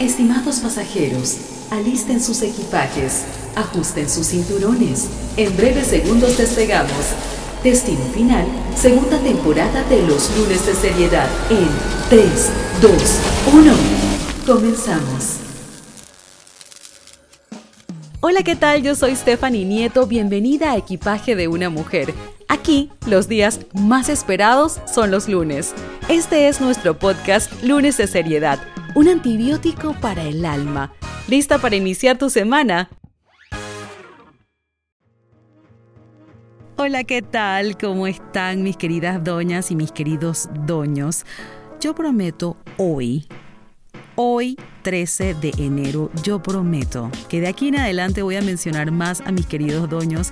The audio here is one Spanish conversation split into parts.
Estimados pasajeros, alisten sus equipajes, ajusten sus cinturones. En breves segundos despegamos. Destino final, segunda temporada de los lunes de seriedad en 3, 2, 1. Comenzamos. Hola, ¿qué tal? Yo soy Stephanie Nieto, bienvenida a Equipaje de una Mujer. Aquí, los días más esperados son los lunes. Este es nuestro podcast Lunes de Seriedad, un antibiótico para el alma. ¿Lista para iniciar tu semana? Hola, ¿qué tal? ¿Cómo están mis queridas doñas y mis queridos doños? Yo prometo hoy Hoy, 13 de enero, yo prometo que de aquí en adelante voy a mencionar más a mis queridos doños,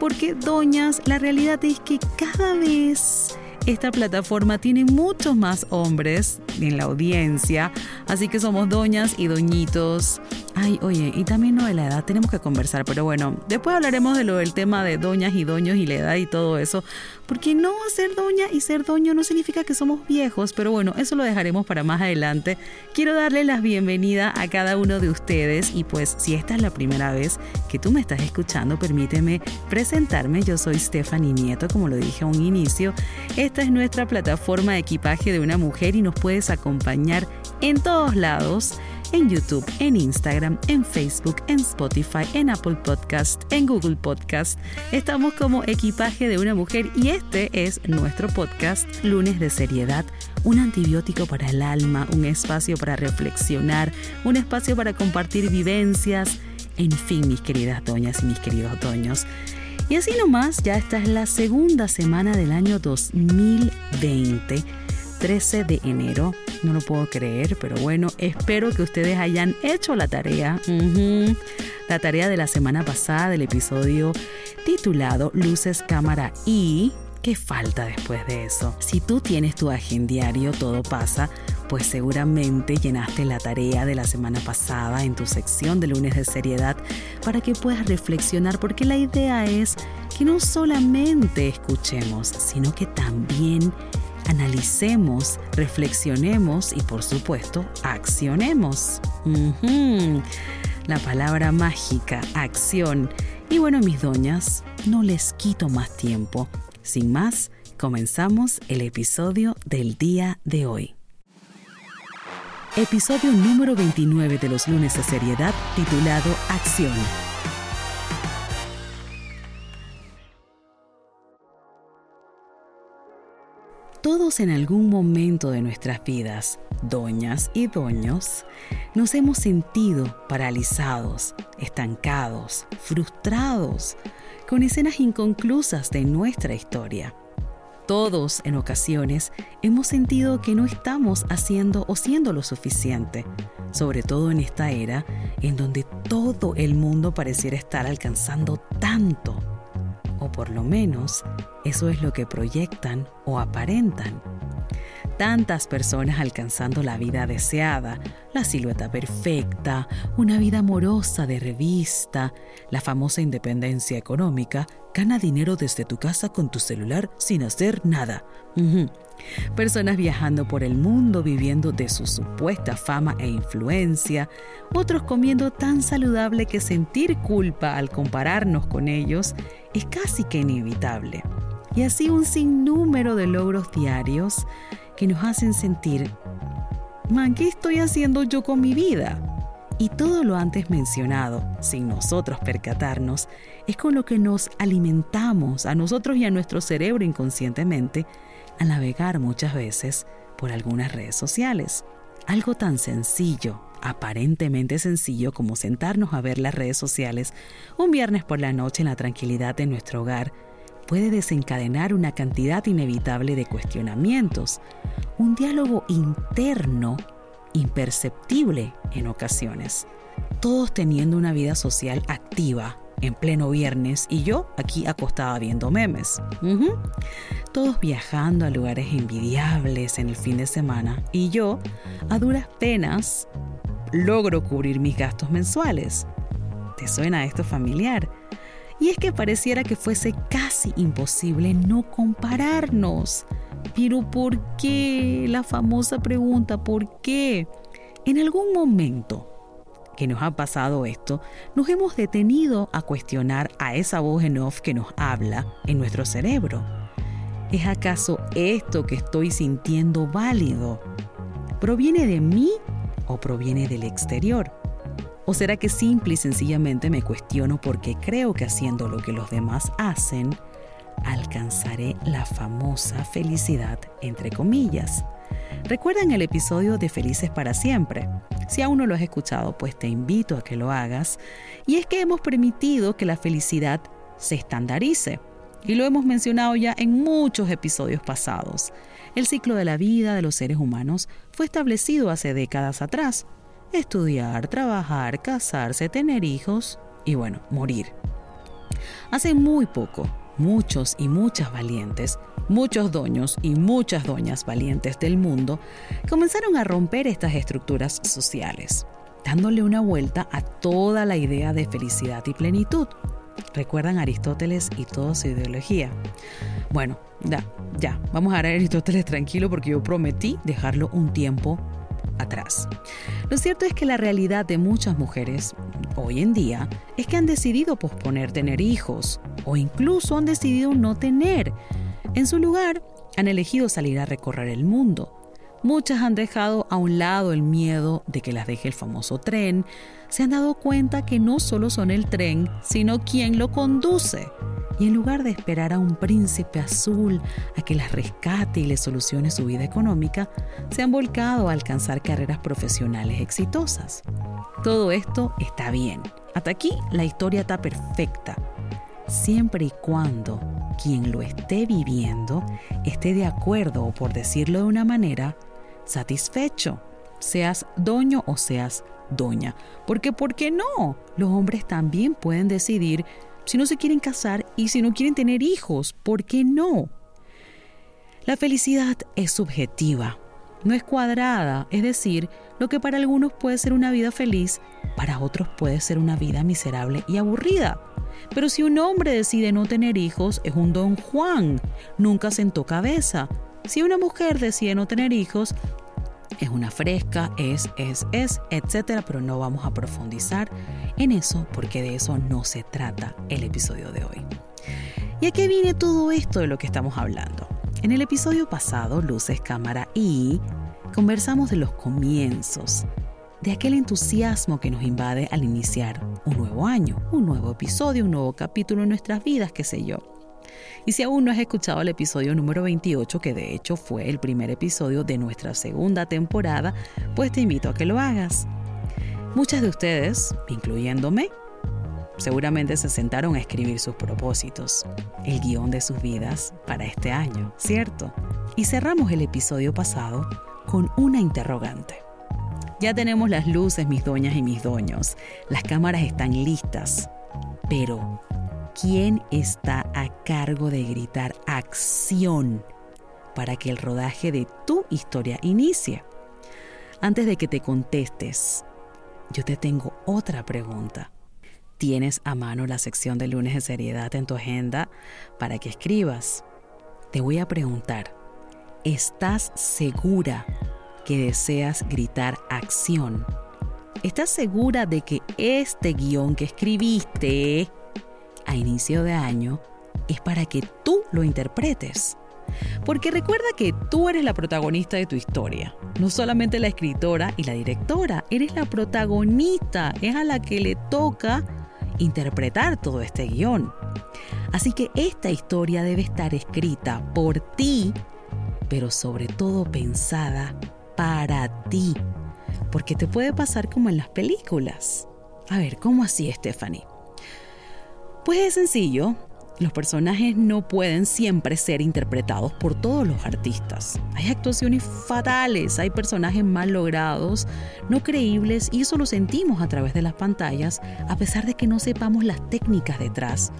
porque doñas, la realidad es que cada vez esta plataforma tiene muchos más hombres en la audiencia, así que somos doñas y doñitos Ay, oye, y también lo de la edad, tenemos que conversar, pero bueno, después hablaremos de lo del tema de doñas y doños y la edad y todo eso, porque no ser doña y ser doño no significa que somos viejos, pero bueno, eso lo dejaremos para más adelante. Quiero darle la bienvenida a cada uno de ustedes y pues si esta es la primera vez que tú me estás escuchando, permíteme presentarme, yo soy Stephanie Nieto, como lo dije a un inicio, esta es nuestra plataforma de equipaje de una mujer y nos puedes acompañar en todos lados en YouTube, en Instagram, en Facebook, en Spotify, en Apple Podcast, en Google Podcast. Estamos como equipaje de una mujer y este es nuestro podcast Lunes de Seriedad, un antibiótico para el alma, un espacio para reflexionar, un espacio para compartir vivencias. En fin, mis queridas doñas y mis queridos doños. Y así nomás, ya esta es la segunda semana del año 2020 13 de enero. No lo puedo creer, pero bueno, espero que ustedes hayan hecho la tarea. La tarea de la semana pasada del episodio titulado Luces, Cámara y... ¿Qué falta después de eso? Si tú tienes tu agendiario Todo pasa, pues seguramente llenaste la tarea de la semana pasada en tu sección de lunes de seriedad para que puedas reflexionar porque la idea es que no solamente escuchemos, sino que también analicemos, reflexionemos y por supuesto accionemos. La palabra mágica, acción. Y bueno, mis doñas, no les quito más tiempo. Sin más, comenzamos el episodio del día de hoy. Episodio número 29 de los lunes de seriedad titulado Acción. Todos en algún momento de nuestras vidas, doñas y doños, nos hemos sentido paralizados, estancados, frustrados, con escenas inconclusas de nuestra historia. Todos en ocasiones hemos sentido que no estamos haciendo o siendo lo suficiente, sobre todo en esta era en donde todo el mundo pareciera estar alcanzando tanto por lo menos eso es lo que proyectan o aparentan. Tantas personas alcanzando la vida deseada, la silueta perfecta, una vida amorosa de revista, la famosa independencia económica, gana dinero desde tu casa con tu celular sin hacer nada. Personas viajando por el mundo viviendo de su supuesta fama e influencia, otros comiendo tan saludable que sentir culpa al compararnos con ellos es casi que inevitable. Y así un sinnúmero de logros diarios que nos hacen sentir, man, ¿qué estoy haciendo yo con mi vida? Y todo lo antes mencionado, sin nosotros percatarnos, es con lo que nos alimentamos a nosotros y a nuestro cerebro inconscientemente a navegar muchas veces por algunas redes sociales. Algo tan sencillo, aparentemente sencillo como sentarnos a ver las redes sociales un viernes por la noche en la tranquilidad de nuestro hogar, puede desencadenar una cantidad inevitable de cuestionamientos, un diálogo interno imperceptible en ocasiones, todos teniendo una vida social activa en pleno viernes y yo aquí acostada viendo memes. Todos viajando a lugares envidiables en el fin de semana y yo, a duras penas, logro cubrir mis gastos mensuales. ¿Te suena esto familiar? Y es que pareciera que fuese casi imposible no compararnos. Pero ¿por qué? La famosa pregunta, ¿por qué? En algún momento que nos ha pasado esto, nos hemos detenido a cuestionar a esa voz en off que nos habla en nuestro cerebro. ¿Es acaso esto que estoy sintiendo válido? ¿Proviene de mí o proviene del exterior? ¿O será que simple y sencillamente me cuestiono porque creo que haciendo lo que los demás hacen, alcanzaré la famosa felicidad entre comillas? ¿Recuerdan el episodio de Felices para siempre? Si aún no lo has escuchado, pues te invito a que lo hagas. Y es que hemos permitido que la felicidad se estandarice. Y lo hemos mencionado ya en muchos episodios pasados. El ciclo de la vida de los seres humanos fue establecido hace décadas atrás. Estudiar, trabajar, casarse, tener hijos y bueno, morir. Hace muy poco, muchos y muchas valientes, muchos doños y muchas doñas valientes del mundo comenzaron a romper estas estructuras sociales, dándole una vuelta a toda la idea de felicidad y plenitud. ¿Recuerdan Aristóteles y toda su ideología? Bueno, ya, ya, vamos a ver a Aristóteles tranquilo porque yo prometí dejarlo un tiempo atrás. Lo cierto es que la realidad de muchas mujeres hoy en día es que han decidido posponer tener hijos o incluso han decidido no tener. En su lugar, han elegido salir a recorrer el mundo. Muchas han dejado a un lado el miedo de que las deje el famoso tren, se han dado cuenta que no solo son el tren, sino quien lo conduce y en lugar de esperar a un príncipe azul a que las rescate y les solucione su vida económica, se han volcado a alcanzar carreras profesionales exitosas. Todo esto está bien. Hasta aquí la historia está perfecta. Siempre y cuando quien lo esté viviendo esté de acuerdo o por decirlo de una manera, satisfecho, seas doño o seas doña. Porque, ¿por qué no? Los hombres también pueden decidir si no se quieren casar y si no quieren tener hijos, ¿por qué no? La felicidad es subjetiva, no es cuadrada, es decir, lo que para algunos puede ser una vida feliz, para otros puede ser una vida miserable y aburrida. Pero si un hombre decide no tener hijos, es un don Juan, nunca sentó cabeza. Si una mujer decide no tener hijos, es una fresca, es, es, es, etcétera, pero no vamos a profundizar en eso porque de eso no se trata el episodio de hoy. ¿Y a qué viene todo esto de lo que estamos hablando? En el episodio pasado, Luces, Cámara y conversamos de los comienzos, de aquel entusiasmo que nos invade al iniciar un nuevo año, un nuevo episodio, un nuevo capítulo en nuestras vidas, qué sé yo. Y si aún no has escuchado el episodio número 28, que de hecho fue el primer episodio de nuestra segunda temporada, pues te invito a que lo hagas. Muchas de ustedes, incluyéndome, seguramente se sentaron a escribir sus propósitos, el guion de sus vidas para este año, ¿cierto? Y cerramos el episodio pasado con una interrogante. Ya tenemos las luces, mis doñas y mis doños. Las cámaras están listas. Pero, ¿quién está cargo de gritar acción para que el rodaje de tu historia inicie? Antes de que te contestes, yo te tengo otra pregunta. ¿Tienes a mano la sección de lunes de seriedad en tu agenda para que escribas? Te voy a preguntar, ¿estás segura que deseas gritar acción? ¿Estás segura de que este guion que escribiste a inicio de año es para que tú lo interpretes. Porque recuerda que tú eres la protagonista de tu historia, no solamente la escritora y la directora, eres la protagonista, es a la que le toca interpretar todo este guion. Así que esta historia debe estar escrita por ti, pero sobre todo pensada para ti, porque te puede pasar como en las películas. A ver, ¿cómo así, Stephanie? Pues es sencillo, los personajes no pueden siempre ser interpretados por todos los artistas. Hay actuaciones fatales, hay personajes mal logrados, no creíbles y eso lo sentimos a través de las pantallas a pesar de que no sepamos las técnicas detrás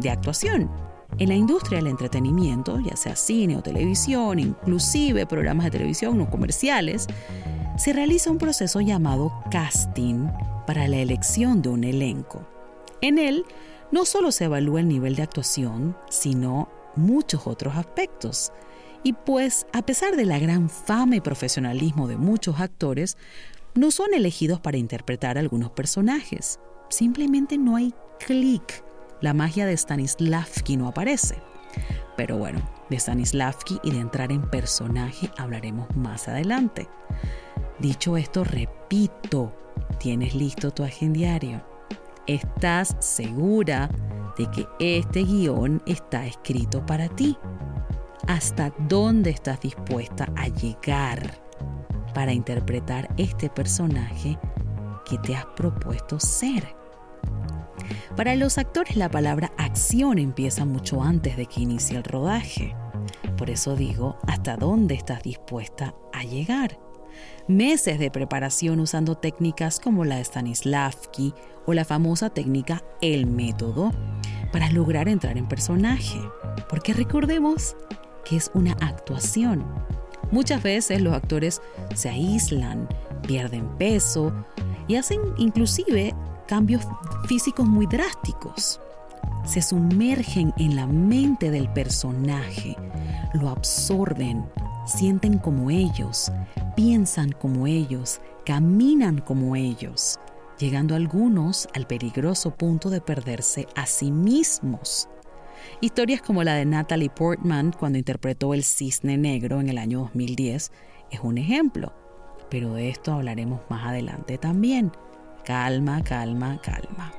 de actuación. En la industria del entretenimiento, ya sea cine o televisión, inclusive programas de televisión o comerciales, se realiza un proceso llamado casting para la elección de un elenco. En él no solo se evalúa el nivel de actuación, sino muchos otros aspectos. Y pues, a pesar de la gran fama y profesionalismo de muchos actores, no son elegidos para interpretar algunos personajes. Simplemente no hay clic. La magia de Stanislavski no aparece. Pero bueno, de Stanislavski y de entrar en personaje hablaremos más adelante. Dicho esto, repito, tienes listo tu agendiario. Estás segura de que este guion está escrito para ti. ¿Hasta dónde estás dispuesta a llegar para interpretar este personaje que te has propuesto ser? Para los actores la palabra acción empieza mucho antes de que inicie el rodaje. Por eso digo, ¿hasta dónde estás dispuesta a llegar? Meses de preparación usando técnicas como la Stanislavski o la famosa técnica El método para lograr entrar en personaje. Porque recordemos que es una actuación. Muchas veces los actores se aíslan, pierden peso y hacen inclusive cambios físicos muy drásticos. Se sumergen en la mente del personaje, lo absorben, sienten como ellos, piensan como ellos, caminan como ellos, llegando algunos al peligroso punto de perderse a sí mismos. Historias como la de Natalie Portman cuando interpretó el cisne negro en el año 2010 es un ejemplo, pero de esto hablaremos más adelante también. Calma, calma, calma.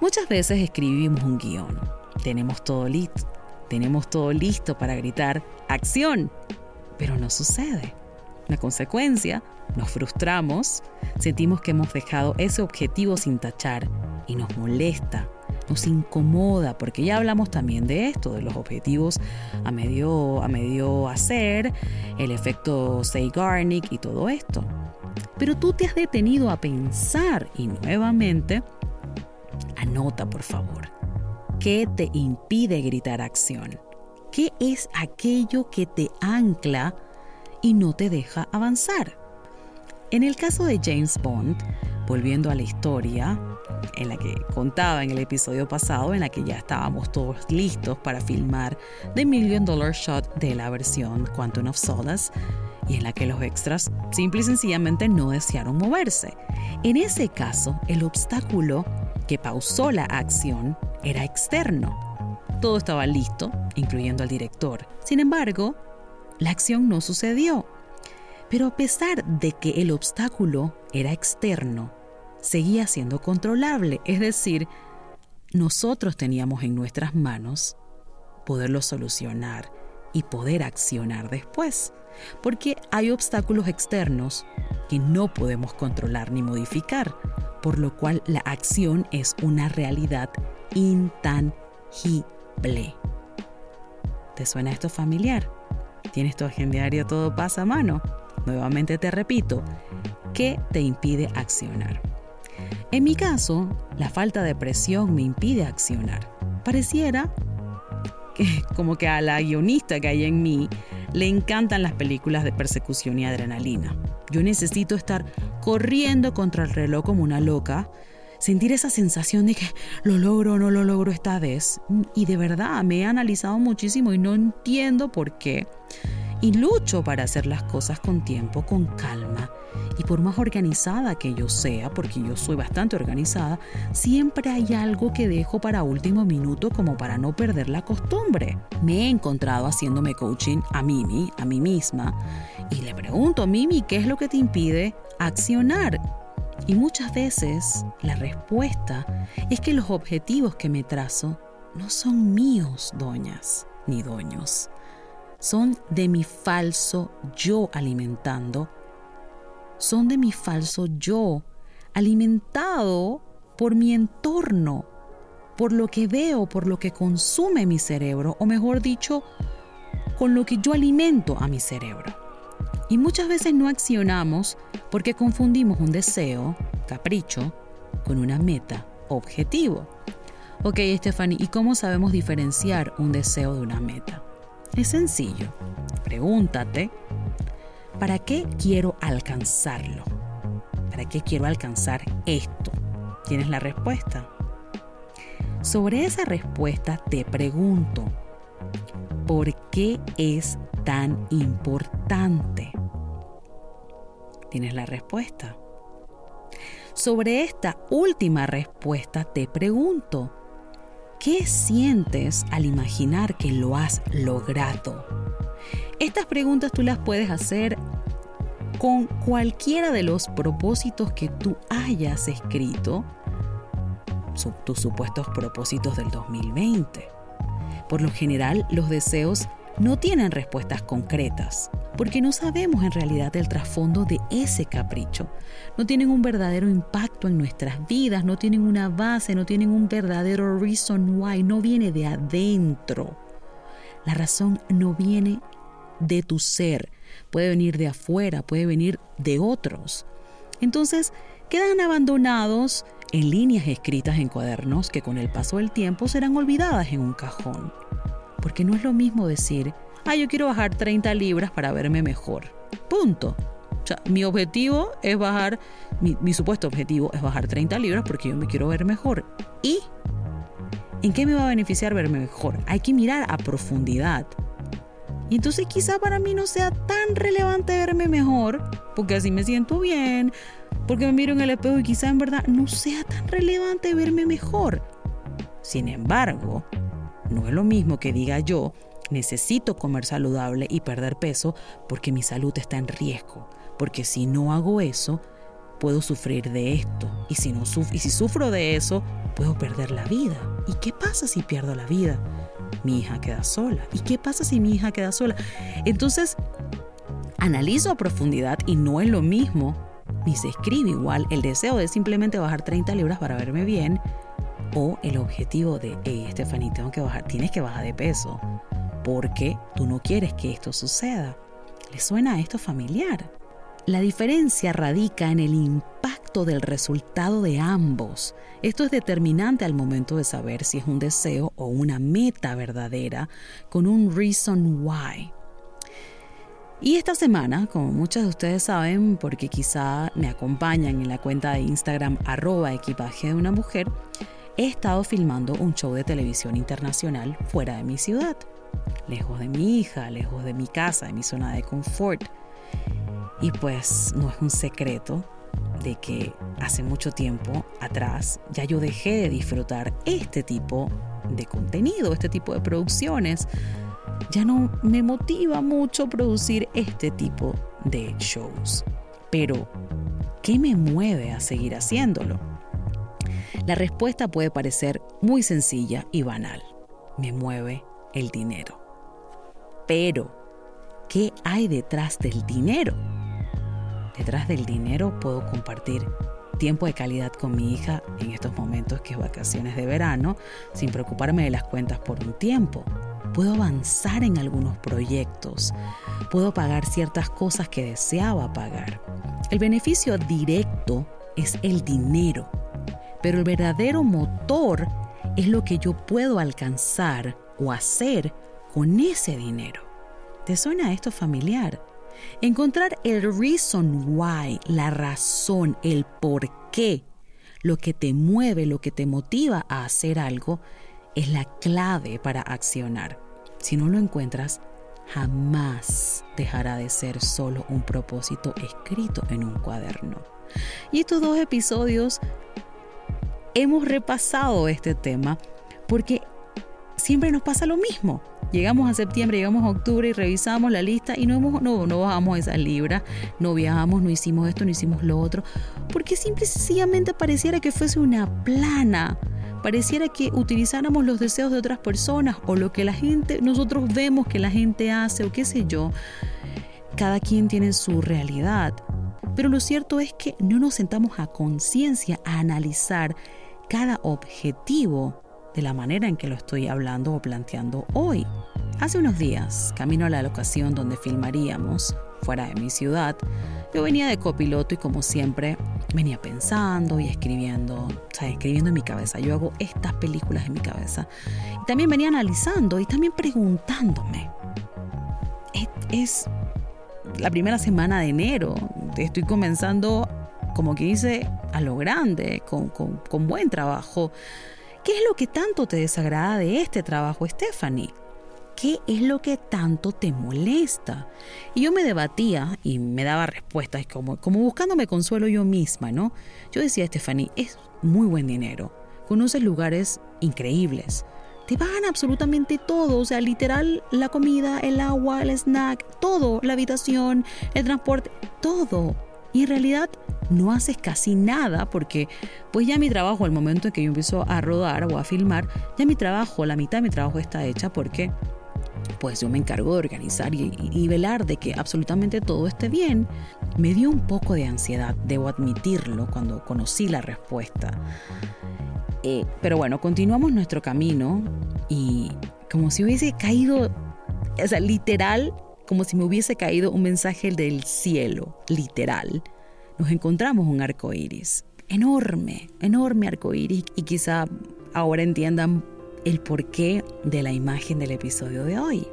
Muchas veces escribimos un guion, tenemos todo listo, tenemos todo listo para gritar ¡acción! Pero no sucede. La consecuencia, nos frustramos, sentimos que hemos dejado ese objetivo sin tachar y nos molesta, nos incomoda, porque ya hablamos también de esto, de los objetivos a medio, a medio hacer, el efecto Zeigarnik y todo esto. Pero tú te has detenido a pensar y nuevamente, anota por favor, ¿qué te impide gritar acción? ¿Qué es aquello que te ancla y no te deja avanzar? En el caso de James Bond, volviendo a la historia, en la que contaba en el episodio pasado, en la que ya estábamos todos listos para filmar The Million Dollar Shot de la versión Quantum of Solace, y en la que los extras simple y sencillamente no desearon moverse. En ese caso, el obstáculo que pausó la acción era externo. Todo estaba listo, incluyendo al director. Sin embargo, la acción no sucedió. Pero a pesar de que el obstáculo era externo, seguía siendo controlable, es decir, nosotros teníamos en nuestras manos poderlo solucionar y poder accionar después, porque hay obstáculos externos que no podemos controlar ni modificar, por lo cual la acción es una realidad intangible. ¿Te suena esto familiar? ¿Tienes tu agendario todo pasa a mano? Nuevamente te repito, ¿qué te impide accionar? En mi caso, la falta de presión me impide accionar. Pareciera que como que a la guionista que hay en mí le encantan las películas de persecución y adrenalina. Yo necesito estar corriendo contra el reloj como una loca, sentir esa sensación de que lo logro o no lo logro esta vez. Y de verdad me he analizado muchísimo y no entiendo por qué y lucho para hacer las cosas con tiempo, con calma. Y por más organizada que yo sea, porque yo soy bastante organizada, siempre hay algo que dejo para último minuto como para no perder la costumbre. Me he encontrado haciéndome coaching a Mimi, a mí misma, y le pregunto, Mimi, ¿qué es lo que te impide accionar? Y muchas veces la respuesta es que los objetivos que me trazo no son míos, doñas ni doños son de mi falso yo alimentando, son de mi falso yo alimentado por mi entorno, por lo que veo, por lo que consume mi cerebro, o mejor dicho, con lo que yo alimento a mi cerebro. Y muchas veces no accionamos porque confundimos un deseo, capricho, con una meta, objetivo. Ok, Stephanie, ¿y cómo sabemos diferenciar un deseo de una meta? Es sencillo. Pregúntate, ¿para qué quiero alcanzarlo? ¿Para qué quiero alcanzar esto? ¿Tienes la respuesta? Sobre esa respuesta te pregunto, ¿por qué es tan importante? Tienes la respuesta. Sobre esta última respuesta te pregunto, ¿qué sientes al imaginar que lo has logrado? Estas preguntas tú las puedes hacer con cualquiera de los propósitos que tú hayas escrito, tus supuestos propósitos del 2020. Por lo general, los deseos no tienen respuestas concretas, porque no sabemos en realidad el trasfondo de ese capricho. No tienen un verdadero impacto en nuestras vidas, no tienen una base, no tienen un verdadero reason why, no viene de adentro. La razón no viene de tu ser, puede venir de afuera, puede venir de otros. Entonces, quedan abandonados en líneas escritas en cuadernos que con el paso del tiempo serán olvidadas en un cajón. Porque no es lo mismo decir, ah, yo quiero bajar 30 libras para verme mejor. Punto. O sea, mi objetivo es bajar, mi, supuesto objetivo es bajar 30 libras porque yo me quiero ver mejor. ¿Y en qué me va a beneficiar verme mejor? Hay que mirar a profundidad. Y entonces quizá para mí no sea tan relevante verme mejor, porque así me siento bien, porque me miro en el espejo y quizá en verdad no sea tan relevante verme mejor. Sin embargo, no es lo mismo que diga yo, necesito comer saludable y perder peso porque mi salud está en riesgo, porque si no hago eso, puedo sufrir de esto, y si, no y si sufro de eso, puedo perder la vida. ¿Y qué pasa si pierdo la vida? Mi hija queda sola. ¿Y qué pasa si mi hija queda sola? Entonces, analizo a profundidad y no es lo mismo, ni se escribe igual el deseo de simplemente bajar 30 libras para verme bien o el objetivo de, hey, tengo que bajar, tienes que bajar de peso porque tú no quieres que esto suceda. ¿Le suena a esto familiar? La diferencia radica en el impacto del resultado de ambos. Esto es determinante al momento de saber si es un deseo o una meta verdadera con un reason why. Y esta semana, como muchos de ustedes saben, porque quizá me acompañan en la cuenta de Instagram arroba equipaje de una mujer, he estado filmando un show de televisión internacional fuera de mi ciudad, lejos de mi hija, lejos de mi casa, de mi zona de confort. Y pues no es un secreto de que hace mucho tiempo atrás ya yo dejé de disfrutar este tipo de contenido, este tipo de producciones. Ya no me motiva mucho producir este tipo de shows. Pero, ¿qué me mueve a seguir haciéndolo? La respuesta puede parecer muy sencilla y banal. Me mueve el dinero. Pero, ¿qué hay detrás del dinero? Detrás del dinero puedo compartir tiempo de calidad con mi hija en estos momentos que es vacaciones de verano, sin preocuparme de las cuentas por un tiempo. Puedo avanzar en algunos proyectos. Puedo pagar ciertas cosas que deseaba pagar. El beneficio directo es el dinero pero el verdadero motor es lo que yo puedo alcanzar o hacer con ese dinero. ¿Te suena esto familiar? Encontrar el reason why, la razón, el por qué, lo que te mueve, lo que te motiva a hacer algo, es la clave para accionar. Si no lo encuentras, jamás dejará de ser solo un propósito escrito en un cuaderno. Y estos dos episodios hemos repasado este tema porque siempre nos pasa lo mismo. Llegamos a septiembre, llegamos a octubre y revisamos la lista y no, hemos, no, no bajamos esas libras, no viajamos, no hicimos esto, no hicimos lo otro, porque simple y sencillamente pareciera que fuese una plana. Pareciera que utilizáramos los deseos de otras personas o lo que la gente, nosotros vemos que la gente hace o qué sé yo. Cada quien tiene su realidad. Pero lo cierto es que no nos sentamos a conciencia a analizar cada objetivo de la manera en que lo estoy hablando o planteando hoy. Hace unos días, camino a la locación donde filmaríamos, fuera de mi ciudad, yo venía de copiloto y como siempre venía pensando y escribiendo, o sea, escribiendo en mi cabeza. Yo hago estas películas en mi cabeza. Y también venía analizando y también preguntándome. Es, la primera semana de enero, estoy comenzando como que dice, a lo grande, con, buen trabajo. ¿Qué es lo que tanto te desagrada de este trabajo, Stephanie? ¿Qué es lo que tanto te molesta? Y yo me debatía y me daba respuestas como, como buscándome consuelo yo misma, ¿no? Yo decía, Stephanie, es muy buen dinero. Conoces lugares increíbles. Te pagan absolutamente todo, o sea, literal, la comida, el agua, el snack, todo, la habitación, el transporte, todo. Y en realidad no haces casi nada porque pues ya mi trabajo, al momento en que yo empiezo a rodar o a filmar, ya mi trabajo, la mitad de mi trabajo está hecha porque pues yo me encargo de organizar y, velar de que absolutamente todo esté bien. Me dio un poco de ansiedad, debo admitirlo, cuando conocí la respuesta. Eh, pero bueno, continuamos nuestro camino y como si hubiese caído, o sea, literal, como si me hubiese caído un mensaje del cielo, literal nos encontramos un arco iris. Enorme, enorme arco iris. Y quizá ahora entiendan el porqué de la imagen del episodio de hoy.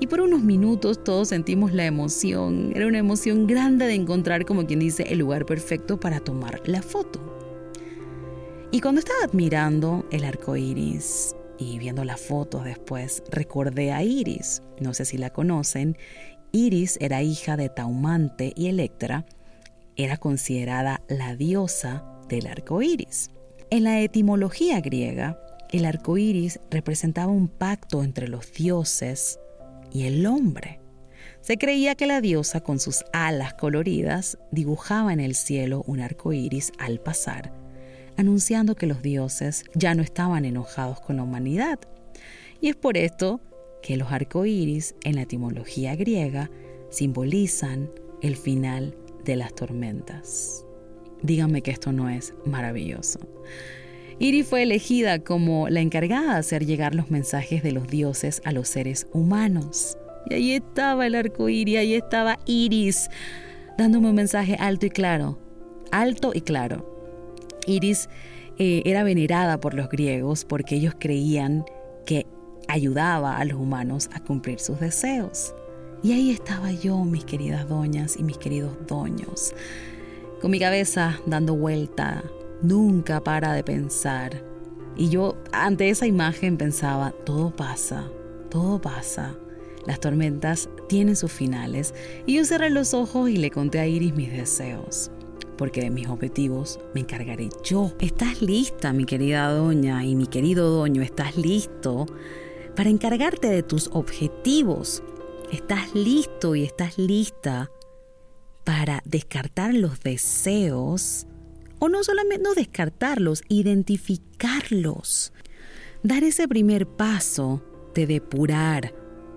Y por unos minutos todos sentimos la emoción. Era una emoción grande de encontrar, como quien dice, el lugar perfecto para tomar la foto. Y cuando estaba admirando el arco iris y viendo las fotos después, recordé a Iris. No sé si la conocen. Iris era hija de Taumante y Electra, era considerada la diosa del arco iris. En la etimología griega, el arco iris representaba un pacto entre los dioses y el hombre. Se creía que la diosa, con sus alas coloridas, dibujaba en el cielo un arco iris al pasar, anunciando que los dioses ya no estaban enojados con la humanidad. Y es por esto que los arcoíris en la etimología griega simbolizan el final de las tormentas. Díganme que esto no es maravilloso. Iris fue elegida como la encargada de hacer llegar los mensajes de los dioses a los seres humanos. Y ahí estaba el arco iris, ahí estaba Iris, dándome un mensaje alto y claro. Alto y claro. Iris eh, era venerada por los griegos porque ellos creían que ayudaba a los humanos a cumplir sus deseos. Y ahí estaba yo, mis queridas doñas y mis queridos doños, con mi cabeza dando vuelta, nunca para de pensar. Y yo ante esa imagen pensaba, todo pasa, todo pasa. Las tormentas tienen sus finales. Y yo cerré los ojos y le conté a Iris mis deseos. Porque de mis objetivos me encargaré yo. ¿Estás lista, mi querida doña y mi querido doño? ¿Estás listo para encargarte de tus objetivos? Estás listo y estás lista para descartar los deseos, o no solamente no descartarlos, identificarlos. Dar ese primer paso de depurar.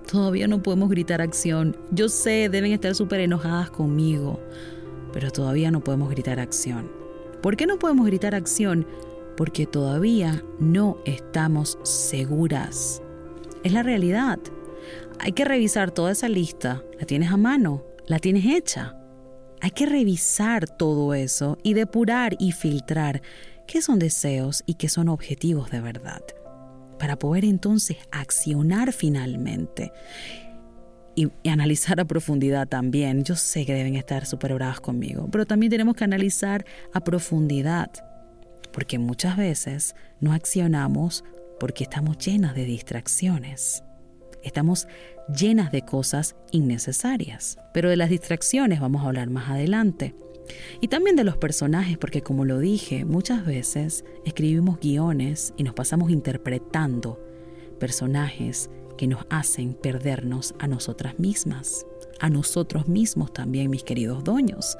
Todavía no podemos gritar acción. Yo sé, deben estar súper enojadas conmigo, pero todavía no podemos gritar acción. ¿Por qué no podemos gritar acción? Porque todavía no estamos seguras. Es la realidad. Hay que revisar toda esa lista. ¿La tienes a mano? ¿La tienes hecha? Hay que revisar todo eso y depurar y filtrar qué son deseos y qué son objetivos de verdad, para poder entonces accionar finalmente y, analizar a profundidad también. Yo sé que deben estar súper bravas conmigo, pero también tenemos que analizar a profundidad, porque muchas veces no accionamos porque estamos llenas de distracciones. Estamos llenas de cosas innecesarias. Pero de las distracciones vamos a hablar más adelante. Y también de los personajes, porque como lo dije, muchas veces escribimos guiones y nos pasamos interpretando personajes que nos hacen perdernos a nosotras mismas, a nosotros mismos también, mis queridos doños.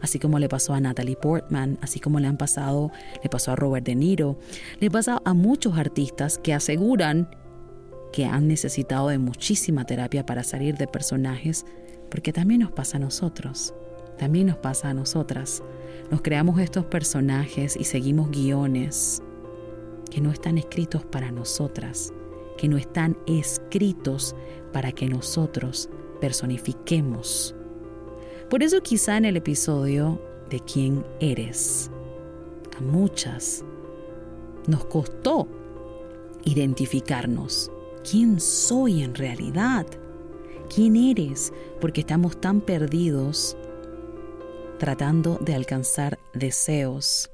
Así como le pasó a Natalie Portman, así como le han pasado, le pasó a Robert De Niro, le pasa a muchos artistas que aseguran que han necesitado de muchísima terapia para salir de personajes, porque también nos pasa a nosotros, también nos pasa a nosotras. Nos creamos estos personajes y seguimos guiones que no están escritos para nosotras, que no están escritos para que nosotros personifiquemos. Por eso quizá en el episodio de quién eres, a muchas nos costó identificarnos quién soy en realidad, quién eres, porque estamos tan perdidos tratando de alcanzar deseos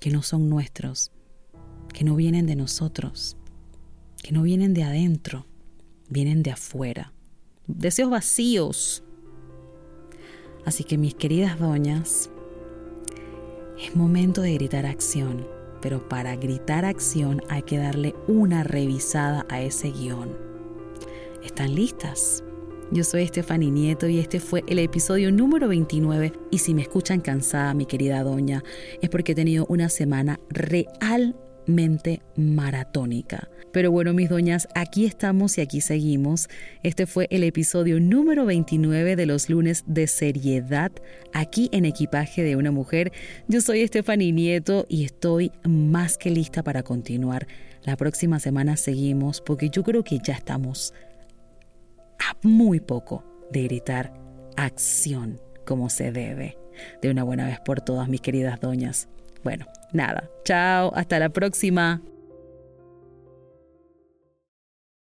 que no son nuestros, que no vienen de nosotros, que no vienen de adentro. vienen de afuera, deseos vacíos. Así que mis queridas doñas, es momento de gritar acción, pero para gritar acción hay que darle una revisada a ese guion. ¿Están listas? Yo soy Estefany Nieto y este fue el episodio número 29 y si me escuchan cansada, mi querida doña, es porque he tenido una semana realmente maratónica. Pero bueno, mis doñas, aquí estamos y aquí seguimos. Este fue el episodio número 29 de los lunes de seriedad aquí en Equipaje de una Mujer. Yo soy Estefany Nieto y estoy más que lista para continuar. La próxima semana seguimos porque yo creo que ya estamos a muy poco de gritar acción como se debe. De una buena vez por todas, mis queridas doñas. Bueno, nada. Chao, hasta la próxima.